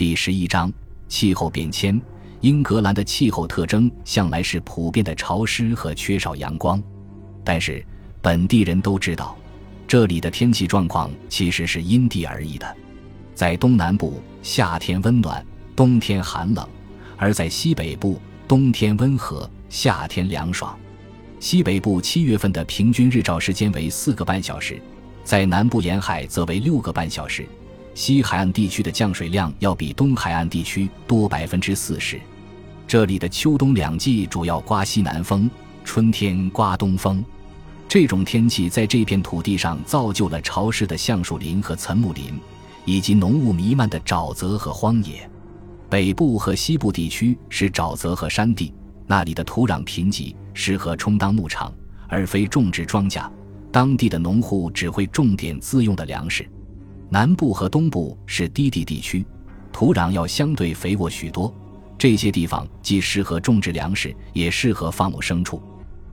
第十一章气候变迁。英格兰的气候特征向来是普遍的潮湿和缺少阳光，但是本地人都知道，这里的天气状况其实是因地而异的。在东南部，夏天温暖，冬天寒冷；而在西北部，冬天温和，夏天凉爽。西北部七月份的平均日照时间为四个半小时，在南部沿海则为六个半小时。西海岸地区的降水量要比东海岸地区多百分之四十。这里的秋冬两季主要刮西南风，春天刮东风。这种天气在这片土地上造就了潮湿的橡树林和岑木林，以及浓雾弥漫的沼泽和荒野。北部和西部地区是沼泽和山地，那里的土壤贫瘠，适合充当牧场，而非种植庄稼。当地的农户只会种点自用的粮食。南部和东部是低地地区，土壤要相对肥沃许多。这些地方既适合种植粮食，也适合放牧牲畜。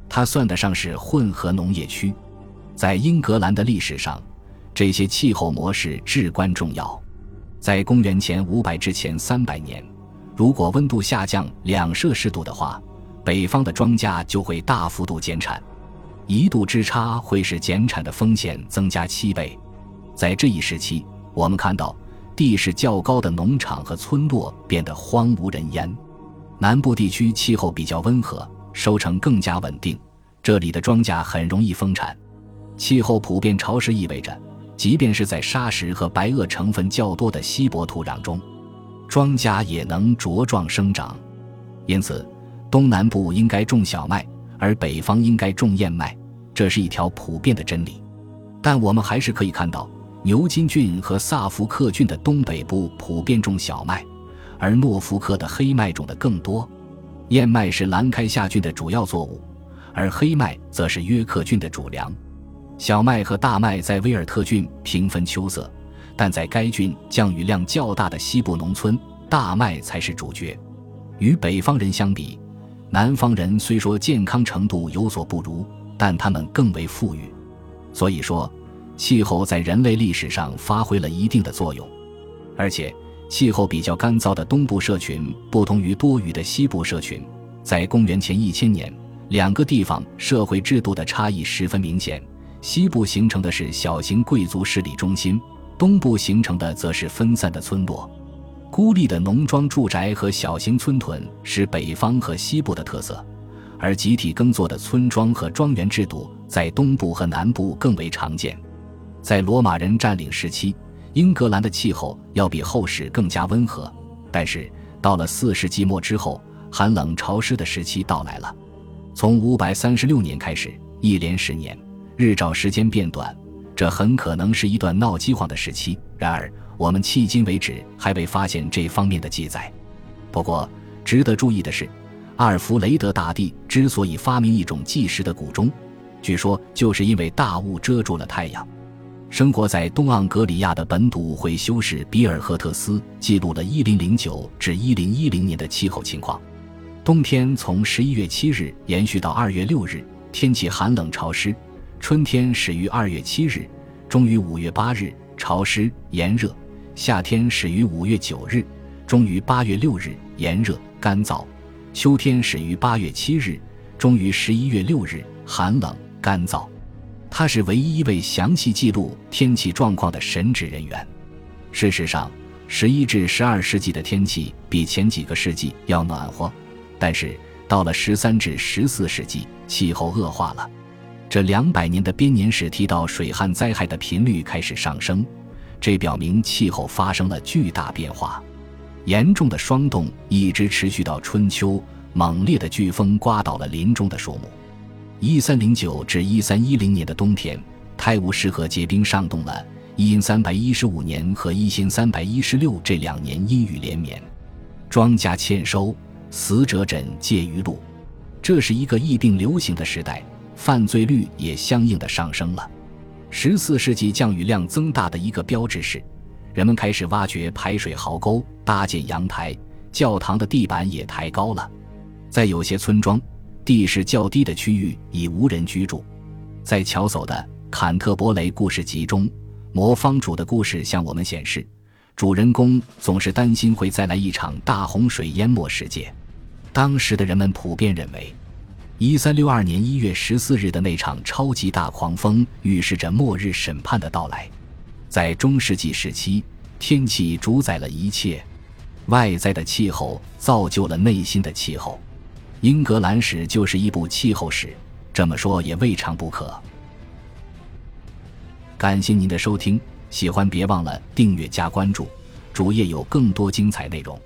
它算得上是混合农业区。在英格兰的历史上，这些气候模式至关重要。在公元前五百至前三百年，如果温度下降两摄氏度的话，北方的庄稼就会大幅度减产。一度之差会使减产的风险增加七倍。在这一时期，我们看到地势较高的农场和村落变得荒无人烟。南部地区气候比较温和，收成更加稳定，这里的庄稼很容易丰产。气候普遍潮湿意味着，即便是在沙石和白垩成分较多的稀薄土壤中，庄稼也能茁壮生长。因此，东南部应该种小麦，而北方应该种燕麦，这是一条普遍的真理。但我们还是可以看到。牛津郡和萨福克郡的东北部普遍种小麦，而诺福克的黑麦种的更多。燕麦是兰开夏郡的主要作物，而黑麦则是约克郡的主粮。小麦和大麦在威尔特郡平分秋色，但在该郡降雨量较大的西部农村，大麦才是主角。与北方人相比，南方人虽说健康程度有所不如，但他们更为富裕。所以说。气候在人类历史上发挥了一定的作用，而且气候比较干燥的东部社群不同于多雨的西部社群。在公元前一千年，两个地方社会制度的差异十分明显：西部形成的是小型贵族势力中心，东部形成的则是分散的村落。孤立的农庄住宅和小型村屯是北方和西部的特色，而集体耕作的村庄和庄园制度在东部和南部更为常见。在罗马人占领时期，英格兰的气候要比后世更加温和。但是到了四世纪末之后，寒冷潮湿的时期到来了。从五百三十六年开始，一连十年，日照时间变短，这很可能是一段闹饥荒的时期。然而，我们迄今为止还未发现这方面的记载。不过，值得注意的是，阿尔弗雷德大帝之所以发明一种计时的古钟，据说就是因为大雾遮住了太阳。生活在东盎格里亚的本笃会修士比尔赫特斯记录了1009至1010年的气候情况：冬天从11月7日延续到2月6日，天气寒冷潮湿；春天始于2月7日，终于5月8日，潮湿炎热；夏天始于5月9日，终于8月6日，炎热干燥；秋天始于8月7日，终于11月6日，寒冷干燥。他是唯一一位详细记录天气状况的神职人员。事实上，十一至十二世纪的天气比前几个世纪要暖和，但是到了十三至十四世纪，气候恶化了。这两百年的编年史提到水旱灾害的频率开始上升，这表明气候发生了巨大变化。严重的霜冻一直持续到春秋，猛烈的飓风刮倒了林中的树木。一三零九至一三一零年的冬天，泰晤士河结冰上冻了。一三百一五年和一千三百一十六这两年阴雨连绵，庄稼欠收，死者枕藉于路。这是一个疫病流行的时代，犯罪率也相应的上升了。十四世纪降雨量增大的一个标志是，人们开始挖掘排水壕沟，搭建阳台，教堂的地板也抬高了。在有些村庄。地势较低的区域已无人居住，在乔叟的《坎特伯雷故事集》中，魔方主的故事向我们显示，主人公总是担心会再来一场大洪水淹没世界。当时的人们普遍认为，一三六二年一月十四日的那场超级大狂风预示着末日审判的到来。在中世纪时期，天气主宰了一切，外在的气候造就了内心的气候。英格兰史就是一部气候史，这么说也未尝不可。感谢您的收听。喜欢别忘了订阅加关注，主页有更多精彩内容。